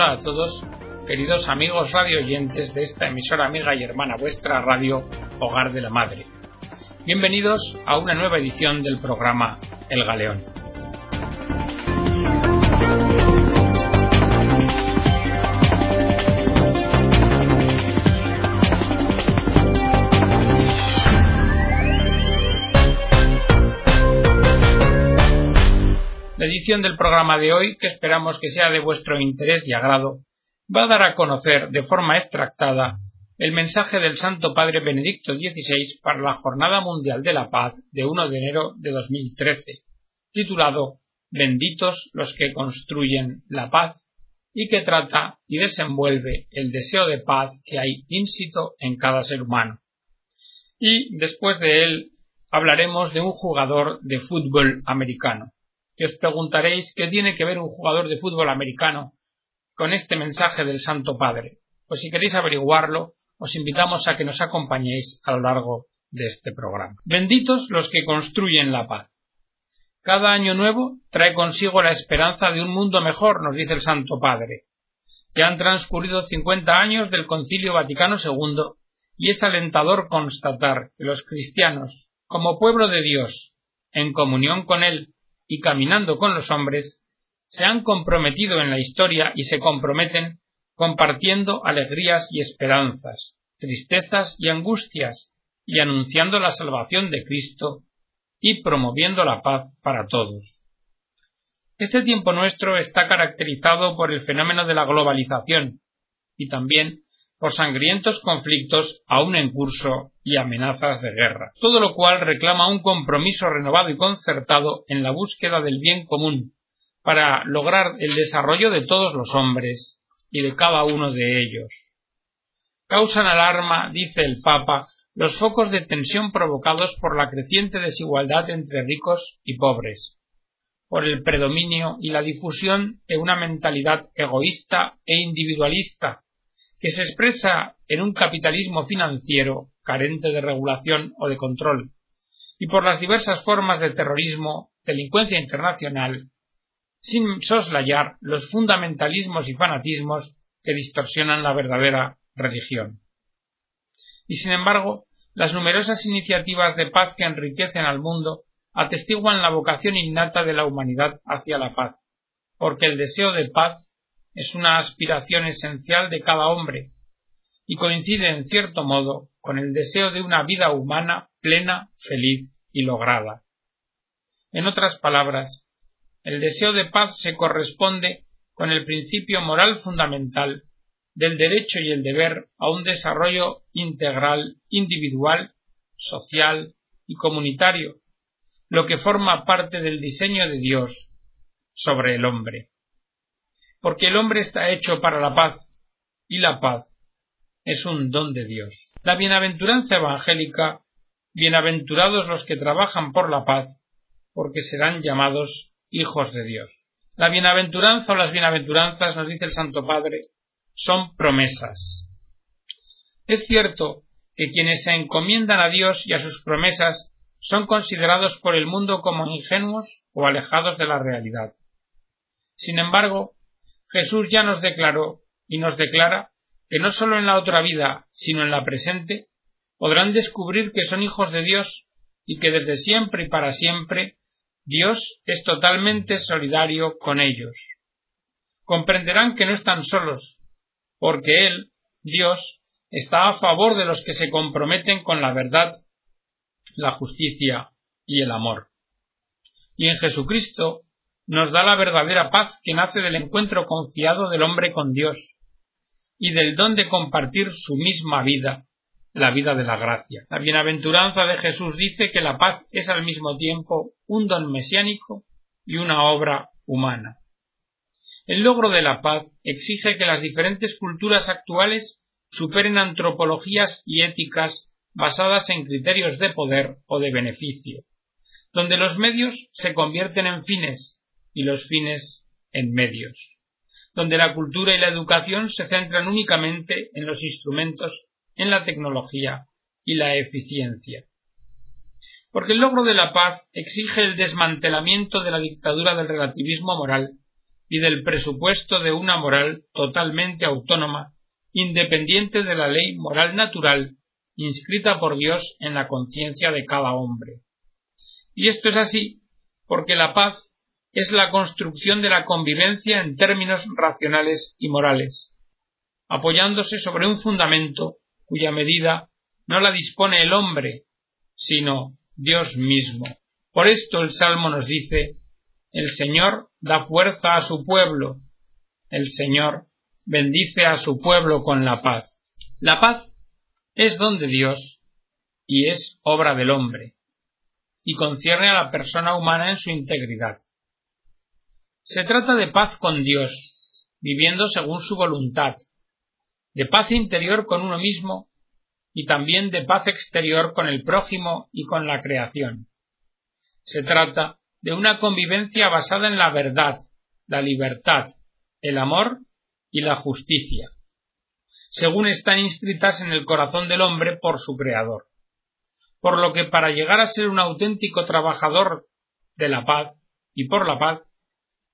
Hola a todos, queridos amigos radio oyentes de esta emisora amiga y hermana vuestra radio Hogar de la Madre. Bienvenidos a una nueva edición del programa El Galeón. Edición del programa de hoy, que esperamos que sea de vuestro interés y agrado, va a dar a conocer de forma extractada el mensaje del Santo Padre Benedicto XVI para la Jornada Mundial de la Paz de 1 de enero de 2013, titulado Benditos los que construyen la paz, y que trata y desenvuelve el deseo de paz que hay ínsito en cada ser humano. Y después de él hablaremos de un jugador de fútbol americano y os preguntaréis qué tiene que ver un jugador de fútbol americano con este mensaje del Santo Padre. Pues si queréis averiguarlo, os invitamos a que nos acompañéis a lo largo de este programa. Benditos los que construyen la paz. Cada año nuevo trae consigo la esperanza de un mundo mejor, nos dice el Santo Padre. Ya han transcurrido cincuenta años del Concilio Vaticano II y es alentador constatar que los cristianos, como pueblo de Dios, en comunión con Él y caminando con los hombres, se han comprometido en la historia y se comprometen compartiendo alegrías y esperanzas, tristezas y angustias, y anunciando la salvación de Cristo y promoviendo la paz para todos. Este tiempo nuestro está caracterizado por el fenómeno de la globalización y también por sangrientos conflictos aún en curso y amenazas de guerra, todo lo cual reclama un compromiso renovado y concertado en la búsqueda del bien común, para lograr el desarrollo de todos los hombres y de cada uno de ellos. Causan alarma, dice el Papa, los focos de tensión provocados por la creciente desigualdad entre ricos y pobres, por el predominio y la difusión de una mentalidad egoísta e individualista que se expresa en un capitalismo financiero carente de regulación o de control, y por las diversas formas de terrorismo, delincuencia internacional, sin soslayar los fundamentalismos y fanatismos que distorsionan la verdadera religión. Y sin embargo, las numerosas iniciativas de paz que enriquecen al mundo atestiguan la vocación innata de la humanidad hacia la paz, porque el deseo de paz es una aspiración esencial de cada hombre y coincide en cierto modo con el deseo de una vida humana plena, feliz y lograda. En otras palabras, el deseo de paz se corresponde con el principio moral fundamental del derecho y el deber a un desarrollo integral, individual, social y comunitario, lo que forma parte del diseño de Dios sobre el hombre porque el hombre está hecho para la paz, y la paz es un don de Dios. La bienaventuranza evangélica, bienaventurados los que trabajan por la paz, porque serán llamados hijos de Dios. La bienaventuranza o las bienaventuranzas, nos dice el Santo Padre, son promesas. Es cierto que quienes se encomiendan a Dios y a sus promesas son considerados por el mundo como ingenuos o alejados de la realidad. Sin embargo, Jesús ya nos declaró y nos declara que no sólo en la otra vida, sino en la presente, podrán descubrir que son hijos de Dios y que desde siempre y para siempre Dios es totalmente solidario con ellos. Comprenderán que no están solos, porque Él, Dios, está a favor de los que se comprometen con la verdad, la justicia y el amor. Y en Jesucristo nos da la verdadera paz que nace del encuentro confiado del hombre con Dios y del don de compartir su misma vida, la vida de la gracia. La bienaventuranza de Jesús dice que la paz es al mismo tiempo un don mesiánico y una obra humana. El logro de la paz exige que las diferentes culturas actuales superen antropologías y éticas basadas en criterios de poder o de beneficio, donde los medios se convierten en fines y los fines en medios, donde la cultura y la educación se centran únicamente en los instrumentos, en la tecnología y la eficiencia. Porque el logro de la paz exige el desmantelamiento de la dictadura del relativismo moral y del presupuesto de una moral totalmente autónoma, independiente de la ley moral natural inscrita por Dios en la conciencia de cada hombre. Y esto es así porque la paz es la construcción de la convivencia en términos racionales y morales, apoyándose sobre un fundamento cuya medida no la dispone el hombre, sino Dios mismo. Por esto el Salmo nos dice El Señor da fuerza a su pueblo, el Señor bendice a su pueblo con la paz. La paz es don de Dios y es obra del hombre, y concierne a la persona humana en su integridad. Se trata de paz con Dios, viviendo según su voluntad, de paz interior con uno mismo y también de paz exterior con el prójimo y con la creación. Se trata de una convivencia basada en la verdad, la libertad, el amor y la justicia, según están inscritas en el corazón del hombre por su Creador. Por lo que para llegar a ser un auténtico trabajador de la paz y por la paz,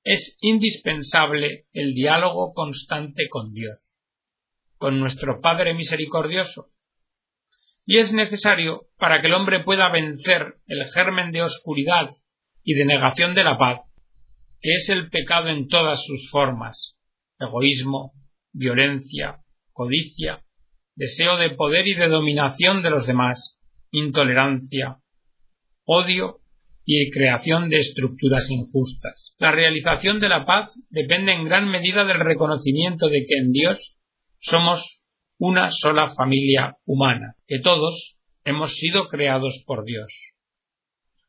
es indispensable el diálogo constante con Dios, con nuestro Padre misericordioso, y es necesario para que el hombre pueda vencer el germen de oscuridad y de negación de la paz, que es el pecado en todas sus formas, egoísmo, violencia, codicia, deseo de poder y de dominación de los demás, intolerancia, odio y creación de estructuras injustas. La realización de la paz depende en gran medida del reconocimiento de que en Dios somos una sola familia humana, que todos hemos sido creados por Dios.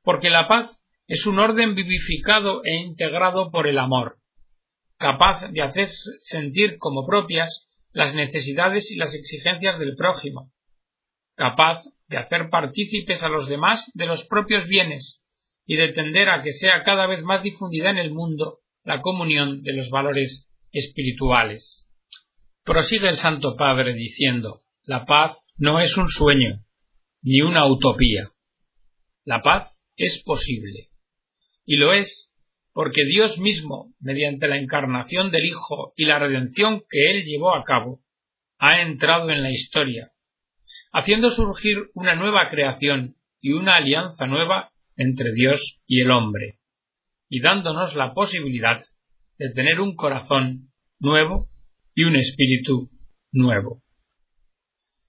Porque la paz es un orden vivificado e integrado por el amor, capaz de hacer sentir como propias las necesidades y las exigencias del prójimo, capaz de hacer partícipes a los demás de los propios bienes y de tender a que sea cada vez más difundida en el mundo la comunión de los valores espirituales. Prosigue el Santo Padre diciendo La paz no es un sueño, ni una utopía. La paz es posible. Y lo es porque Dios mismo, mediante la encarnación del Hijo y la redención que Él llevó a cabo, ha entrado en la historia, haciendo surgir una nueva creación y una alianza nueva entre Dios y el hombre, y dándonos la posibilidad de tener un corazón nuevo y un espíritu nuevo.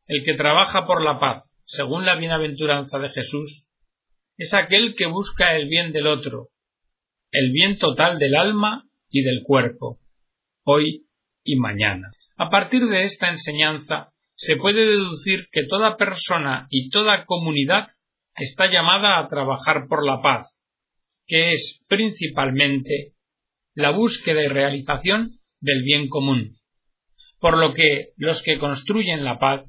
El que trabaja por la paz, según la bienaventuranza de Jesús, es aquel que busca el bien del otro, el bien total del alma y del cuerpo, hoy y mañana. A partir de esta enseñanza se puede deducir que toda persona y toda comunidad está llamada a trabajar por la paz, que es principalmente la búsqueda y realización del bien común por lo que los que construyen la paz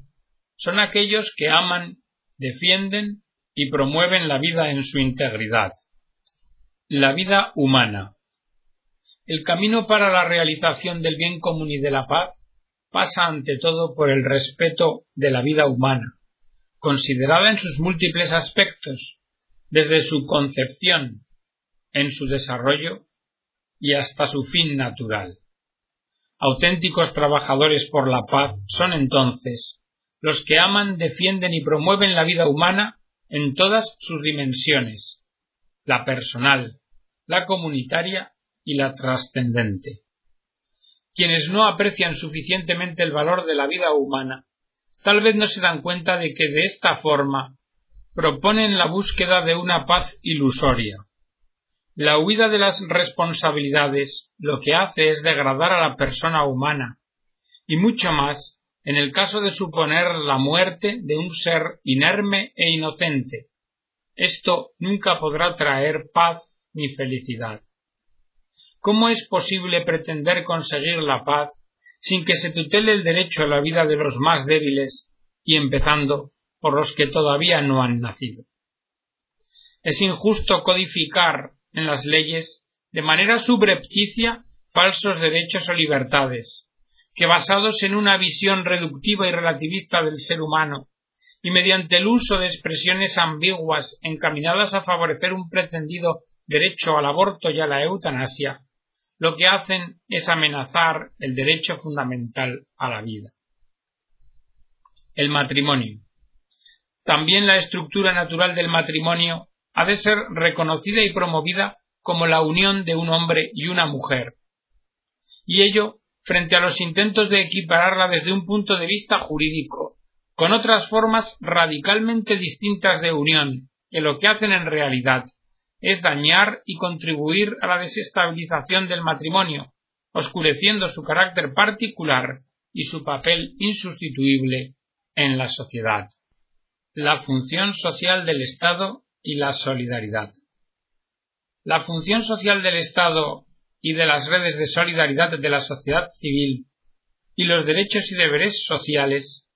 son aquellos que aman, defienden y promueven la vida en su integridad. La vida humana. El camino para la realización del bien común y de la paz pasa ante todo por el respeto de la vida humana, considerada en sus múltiples aspectos, desde su concepción, en su desarrollo y hasta su fin natural. Auténticos trabajadores por la paz son entonces los que aman, defienden y promueven la vida humana en todas sus dimensiones, la personal, la comunitaria y la trascendente. Quienes no aprecian suficientemente el valor de la vida humana, tal vez no se dan cuenta de que de esta forma proponen la búsqueda de una paz ilusoria, la huida de las responsabilidades lo que hace es degradar a la persona humana, y mucho más en el caso de suponer la muerte de un ser inerme e inocente. Esto nunca podrá traer paz ni felicidad. ¿Cómo es posible pretender conseguir la paz sin que se tutele el derecho a la vida de los más débiles y empezando por los que todavía no han nacido? Es injusto codificar en las leyes de manera subrepticia falsos derechos o libertades, que basados en una visión reductiva y relativista del ser humano, y mediante el uso de expresiones ambiguas encaminadas a favorecer un pretendido derecho al aborto y a la eutanasia, lo que hacen es amenazar el derecho fundamental a la vida. El matrimonio. También la estructura natural del matrimonio ha de ser reconocida y promovida como la unión de un hombre y una mujer. Y ello frente a los intentos de equipararla desde un punto de vista jurídico, con otras formas radicalmente distintas de unión, que lo que hacen en realidad es dañar y contribuir a la desestabilización del matrimonio, oscureciendo su carácter particular y su papel insustituible en la sociedad. La función social del Estado y la solidaridad. La función social del Estado y de las redes de solidaridad de la sociedad civil y los derechos y deberes sociales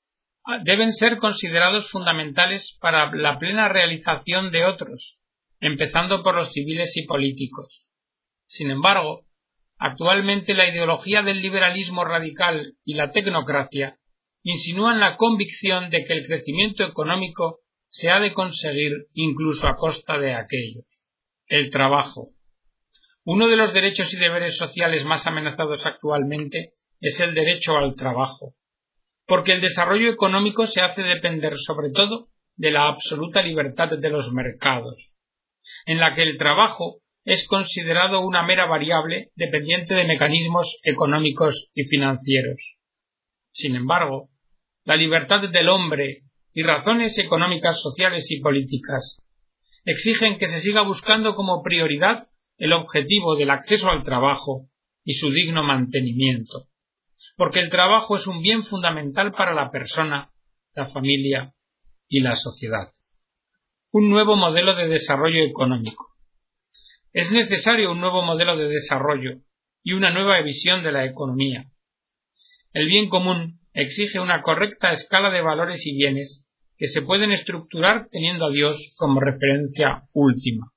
deben ser considerados fundamentales para la plena realización de otros, empezando por los civiles y políticos. Sin embargo, actualmente la ideología del liberalismo radical y la tecnocracia insinúan la convicción de que el crecimiento económico se ha de conseguir incluso a costa de aquello. El trabajo. Uno de los derechos y deberes sociales más amenazados actualmente es el derecho al trabajo, porque el desarrollo económico se hace depender sobre todo de la absoluta libertad de los mercados en la que el trabajo es considerado una mera variable dependiente de mecanismos económicos y financieros. Sin embargo, la libertad del hombre y razones económicas, sociales y políticas exigen que se siga buscando como prioridad el objetivo del acceso al trabajo y su digno mantenimiento, porque el trabajo es un bien fundamental para la persona, la familia y la sociedad un nuevo modelo de desarrollo económico. Es necesario un nuevo modelo de desarrollo y una nueva visión de la economía. El bien común exige una correcta escala de valores y bienes que se pueden estructurar teniendo a Dios como referencia última.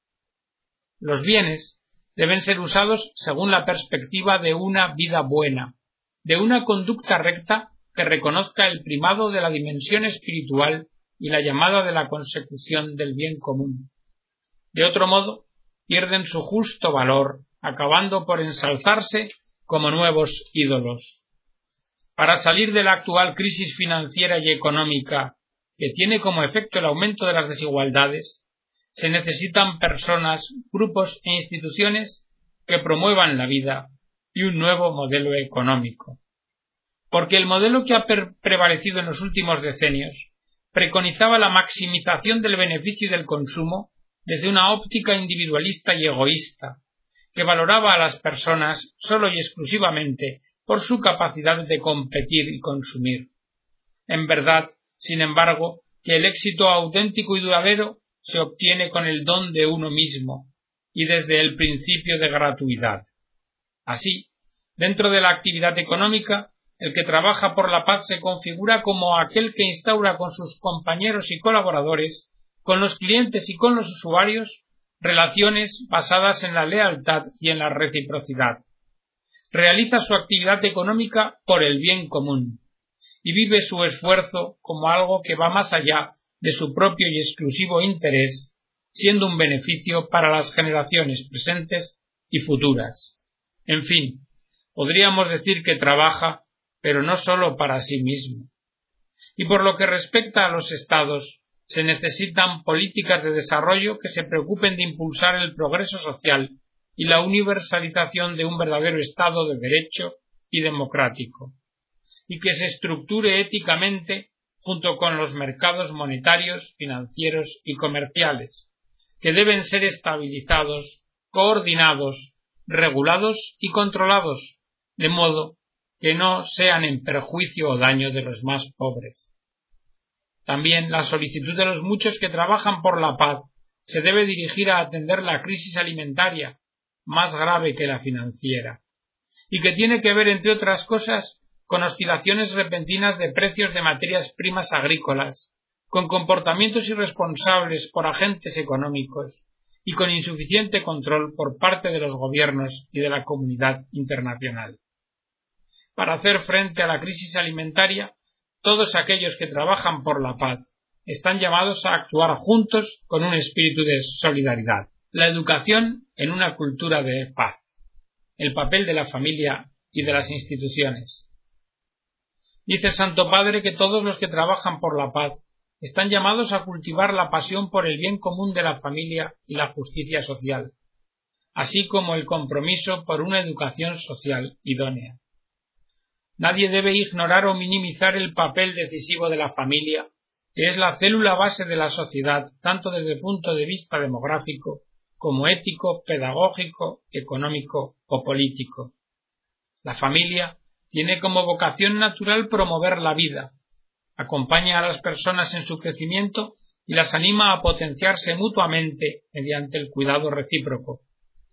Los bienes deben ser usados según la perspectiva de una vida buena, de una conducta recta que reconozca el primado de la dimensión espiritual y la llamada de la consecución del bien común. De otro modo, pierden su justo valor, acabando por ensalzarse como nuevos ídolos. Para salir de la actual crisis financiera y económica, que tiene como efecto el aumento de las desigualdades, se necesitan personas, grupos e instituciones que promuevan la vida y un nuevo modelo económico. Porque el modelo que ha prevalecido en los últimos decenios preconizaba la maximización del beneficio y del consumo desde una óptica individualista y egoísta, que valoraba a las personas sólo y exclusivamente por su capacidad de competir y consumir. En verdad, sin embargo, que el éxito auténtico y duradero se obtiene con el don de uno mismo y desde el principio de gratuidad. Así, dentro de la actividad económica, el que trabaja por la paz se configura como aquel que instaura con sus compañeros y colaboradores, con los clientes y con los usuarios, relaciones basadas en la lealtad y en la reciprocidad. Realiza su actividad económica por el bien común y vive su esfuerzo como algo que va más allá de su propio y exclusivo interés, siendo un beneficio para las generaciones presentes y futuras. En fin, podríamos decir que trabaja pero no sólo para sí mismo. Y por lo que respecta a los Estados, se necesitan políticas de desarrollo que se preocupen de impulsar el progreso social y la universalización de un verdadero Estado de derecho y democrático, y que se estructure éticamente junto con los mercados monetarios, financieros y comerciales, que deben ser estabilizados, coordinados, regulados y controlados, de modo que no sean en perjuicio o daño de los más pobres. También la solicitud de los muchos que trabajan por la paz se debe dirigir a atender la crisis alimentaria, más grave que la financiera, y que tiene que ver, entre otras cosas, con oscilaciones repentinas de precios de materias primas agrícolas, con comportamientos irresponsables por agentes económicos y con insuficiente control por parte de los gobiernos y de la comunidad internacional para hacer frente a la crisis alimentaria, todos aquellos que trabajan por la paz están llamados a actuar juntos con un espíritu de solidaridad. La educación en una cultura de paz. el papel de la familia y de las instituciones. Dice el Santo Padre que todos los que trabajan por la paz están llamados a cultivar la pasión por el bien común de la familia y la justicia social, así como el compromiso por una educación social idónea. Nadie debe ignorar o minimizar el papel decisivo de la familia, que es la célula base de la sociedad, tanto desde el punto de vista demográfico como ético, pedagógico, económico o político. La familia tiene como vocación natural promover la vida, acompaña a las personas en su crecimiento y las anima a potenciarse mutuamente mediante el cuidado recíproco.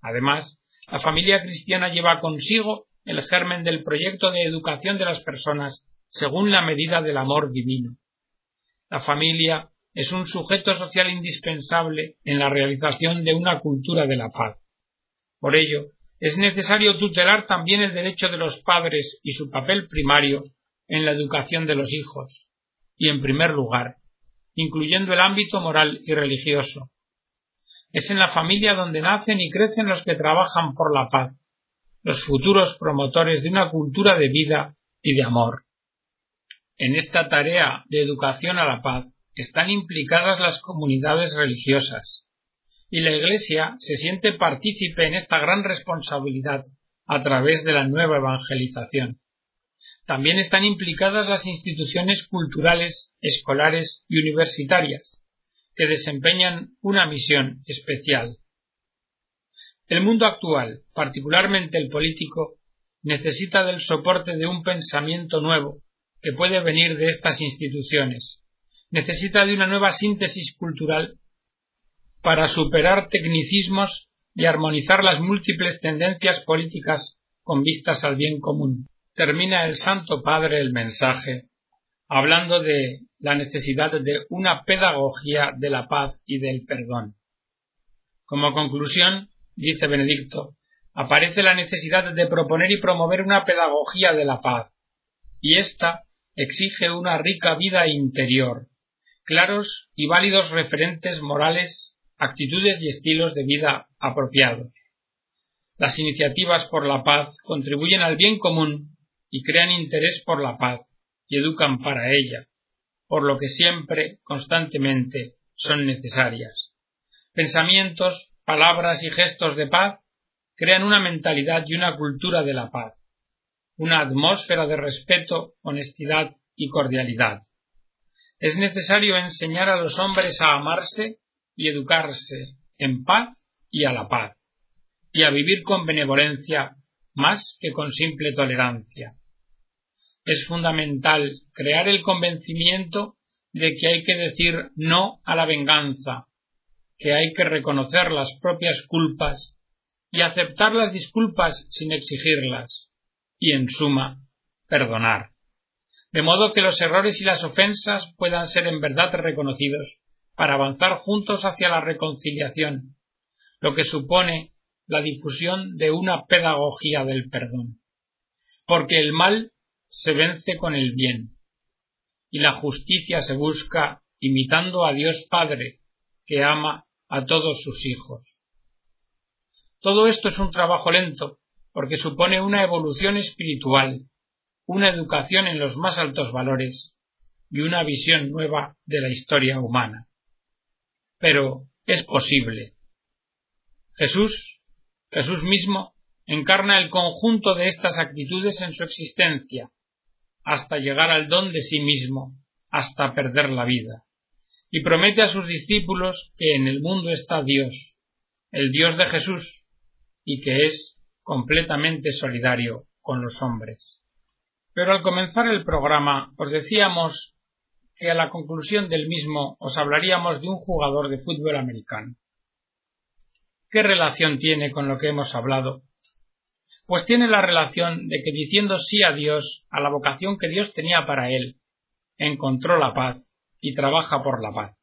Además, la familia cristiana lleva consigo el germen del proyecto de educación de las personas según la medida del amor divino. La familia es un sujeto social indispensable en la realización de una cultura de la paz. Por ello, es necesario tutelar también el derecho de los padres y su papel primario en la educación de los hijos, y en primer lugar, incluyendo el ámbito moral y religioso. Es en la familia donde nacen y crecen los que trabajan por la paz, los futuros promotores de una cultura de vida y de amor. En esta tarea de educación a la paz están implicadas las comunidades religiosas, y la Iglesia se siente partícipe en esta gran responsabilidad a través de la nueva evangelización. También están implicadas las instituciones culturales, escolares y universitarias, que desempeñan una misión especial. El mundo actual, particularmente el político, necesita del soporte de un pensamiento nuevo que puede venir de estas instituciones. Necesita de una nueva síntesis cultural para superar tecnicismos y armonizar las múltiples tendencias políticas con vistas al bien común termina el Santo Padre el mensaje hablando de la necesidad de una pedagogía de la paz y del perdón. Como conclusión, dice Benedicto, aparece la necesidad de proponer y promover una pedagogía de la paz, y ésta exige una rica vida interior, claros y válidos referentes morales, actitudes y estilos de vida apropiados. Las iniciativas por la paz contribuyen al bien común y crean interés por la paz y educan para ella, por lo que siempre, constantemente, son necesarias. Pensamientos, palabras y gestos de paz crean una mentalidad y una cultura de la paz, una atmósfera de respeto, honestidad y cordialidad. Es necesario enseñar a los hombres a amarse y educarse en paz y a la paz, y a vivir con benevolencia más que con simple tolerancia es fundamental crear el convencimiento de que hay que decir no a la venganza, que hay que reconocer las propias culpas y aceptar las disculpas sin exigirlas, y en suma, perdonar, de modo que los errores y las ofensas puedan ser en verdad reconocidos para avanzar juntos hacia la reconciliación, lo que supone la difusión de una pedagogía del perdón. Porque el mal se vence con el bien, y la justicia se busca imitando a Dios Padre, que ama a todos sus hijos. Todo esto es un trabajo lento, porque supone una evolución espiritual, una educación en los más altos valores y una visión nueva de la historia humana. Pero es posible. Jesús, Jesús mismo, encarna el conjunto de estas actitudes en su existencia, hasta llegar al don de sí mismo, hasta perder la vida. Y promete a sus discípulos que en el mundo está Dios, el Dios de Jesús, y que es completamente solidario con los hombres. Pero al comenzar el programa os decíamos que a la conclusión del mismo os hablaríamos de un jugador de fútbol americano. ¿Qué relación tiene con lo que hemos hablado pues tiene la relación de que diciendo sí a Dios, a la vocación que Dios tenía para él, encontró la paz y trabaja por la paz.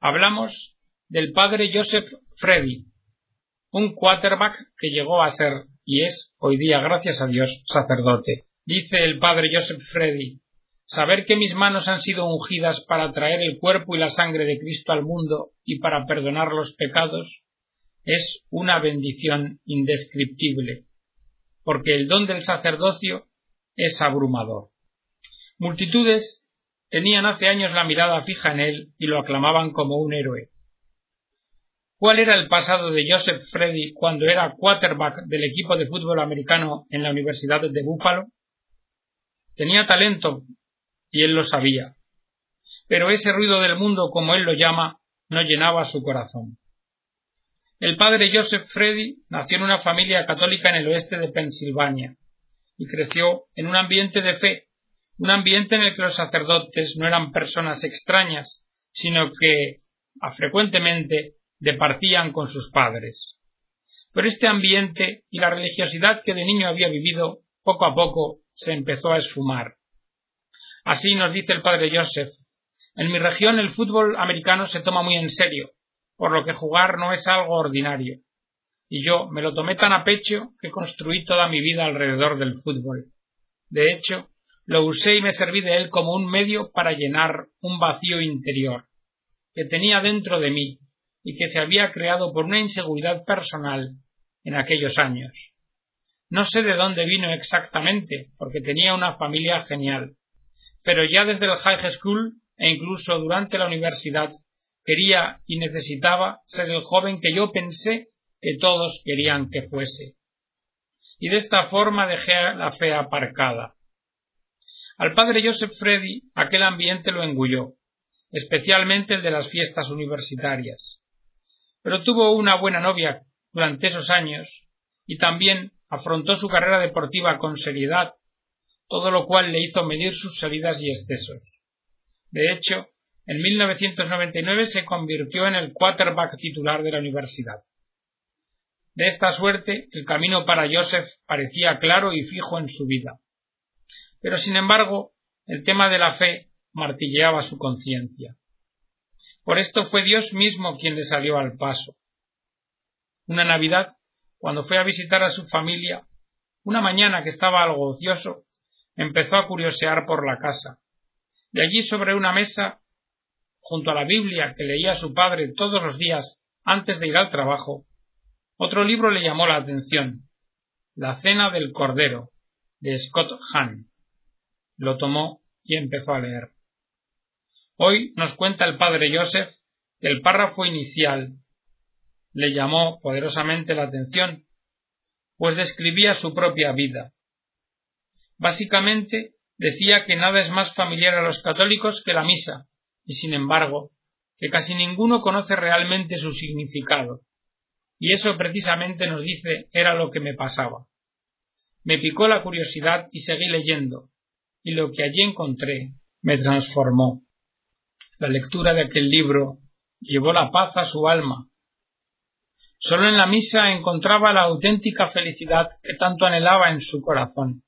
Hablamos del padre Joseph Freddy, un quarterback que llegó a ser y es hoy día, gracias a Dios, sacerdote. Dice el padre Joseph Freddy, saber que mis manos han sido ungidas para traer el cuerpo y la sangre de Cristo al mundo y para perdonar los pecados, es una bendición indescriptible, porque el don del sacerdocio es abrumador. Multitudes tenían hace años la mirada fija en él y lo aclamaban como un héroe. ¿Cuál era el pasado de Joseph Freddy cuando era quarterback del equipo de fútbol americano en la Universidad de Buffalo? Tenía talento y él lo sabía. Pero ese ruido del mundo, como él lo llama, no llenaba su corazón. El padre Joseph Freddy nació en una familia católica en el oeste de Pensilvania y creció en un ambiente de fe, un ambiente en el que los sacerdotes no eran personas extrañas, sino que frecuentemente departían con sus padres. Pero este ambiente y la religiosidad que de niño había vivido poco a poco se empezó a esfumar. Así nos dice el padre Joseph. En mi región el fútbol americano se toma muy en serio, por lo que jugar no es algo ordinario. Y yo me lo tomé tan a pecho que construí toda mi vida alrededor del fútbol. De hecho, lo usé y me serví de él como un medio para llenar un vacío interior que tenía dentro de mí y que se había creado por una inseguridad personal en aquellos años. No sé de dónde vino exactamente, porque tenía una familia genial, pero ya desde el high school e incluso durante la universidad quería y necesitaba ser el joven que yo pensé que todos querían que fuese. Y de esta forma dejé la fe aparcada. Al padre Joseph Freddy aquel ambiente lo engulló, especialmente el de las fiestas universitarias. Pero tuvo una buena novia durante esos años y también afrontó su carrera deportiva con seriedad, todo lo cual le hizo medir sus salidas y excesos. De hecho, en 1999 se convirtió en el quarterback titular de la universidad. De esta suerte, el camino para Joseph parecía claro y fijo en su vida. Pero, sin embargo, el tema de la fe martilleaba su conciencia. Por esto fue Dios mismo quien le salió al paso. Una Navidad, cuando fue a visitar a su familia, una mañana que estaba algo ocioso, empezó a curiosear por la casa. De allí sobre una mesa junto a la Biblia que leía su padre todos los días antes de ir al trabajo, otro libro le llamó la atención, La Cena del Cordero, de Scott Hahn. Lo tomó y empezó a leer. Hoy nos cuenta el padre Joseph que el párrafo inicial le llamó poderosamente la atención, pues describía su propia vida. Básicamente decía que nada es más familiar a los católicos que la misa, y sin embargo, que casi ninguno conoce realmente su significado. Y eso precisamente nos dice era lo que me pasaba. Me picó la curiosidad y seguí leyendo, y lo que allí encontré me transformó. La lectura de aquel libro llevó la paz a su alma. Solo en la misa encontraba la auténtica felicidad que tanto anhelaba en su corazón.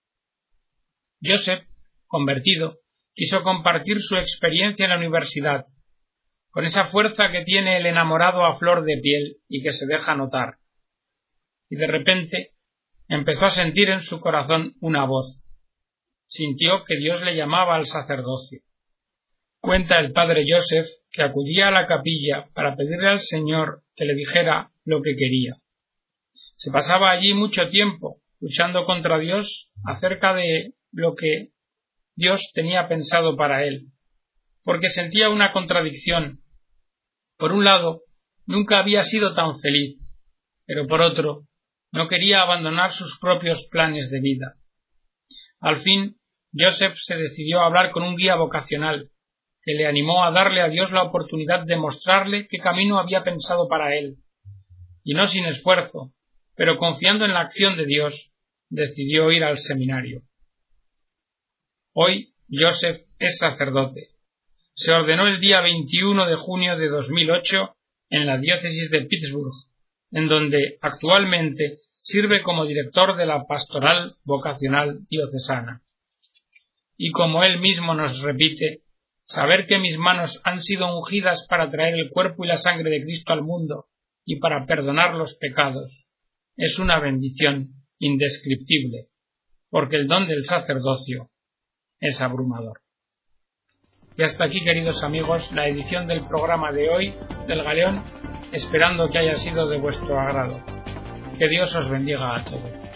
Joseph, convertido, quiso compartir su experiencia en la universidad, con esa fuerza que tiene el enamorado a flor de piel y que se deja notar. Y de repente empezó a sentir en su corazón una voz. Sintió que Dios le llamaba al sacerdocio. Cuenta el padre Joseph que acudía a la capilla para pedirle al Señor que le dijera lo que quería. Se pasaba allí mucho tiempo luchando contra Dios acerca de lo que Dios tenía pensado para él, porque sentía una contradicción. Por un lado, nunca había sido tan feliz, pero por otro, no quería abandonar sus propios planes de vida. Al fin, Joseph se decidió a hablar con un guía vocacional, que le animó a darle a Dios la oportunidad de mostrarle qué camino había pensado para él. Y no sin esfuerzo, pero confiando en la acción de Dios, decidió ir al seminario. Hoy Joseph es sacerdote. Se ordenó el día 21 de junio de 2008 en la diócesis de Pittsburgh, en donde actualmente sirve como director de la pastoral vocacional diocesana. Y como él mismo nos repite, saber que mis manos han sido ungidas para traer el cuerpo y la sangre de Cristo al mundo y para perdonar los pecados, es una bendición indescriptible, porque el don del sacerdocio es abrumador. Y hasta aquí, queridos amigos, la edición del programa de hoy del Galeón esperando que haya sido de vuestro agrado. Que Dios os bendiga a todos.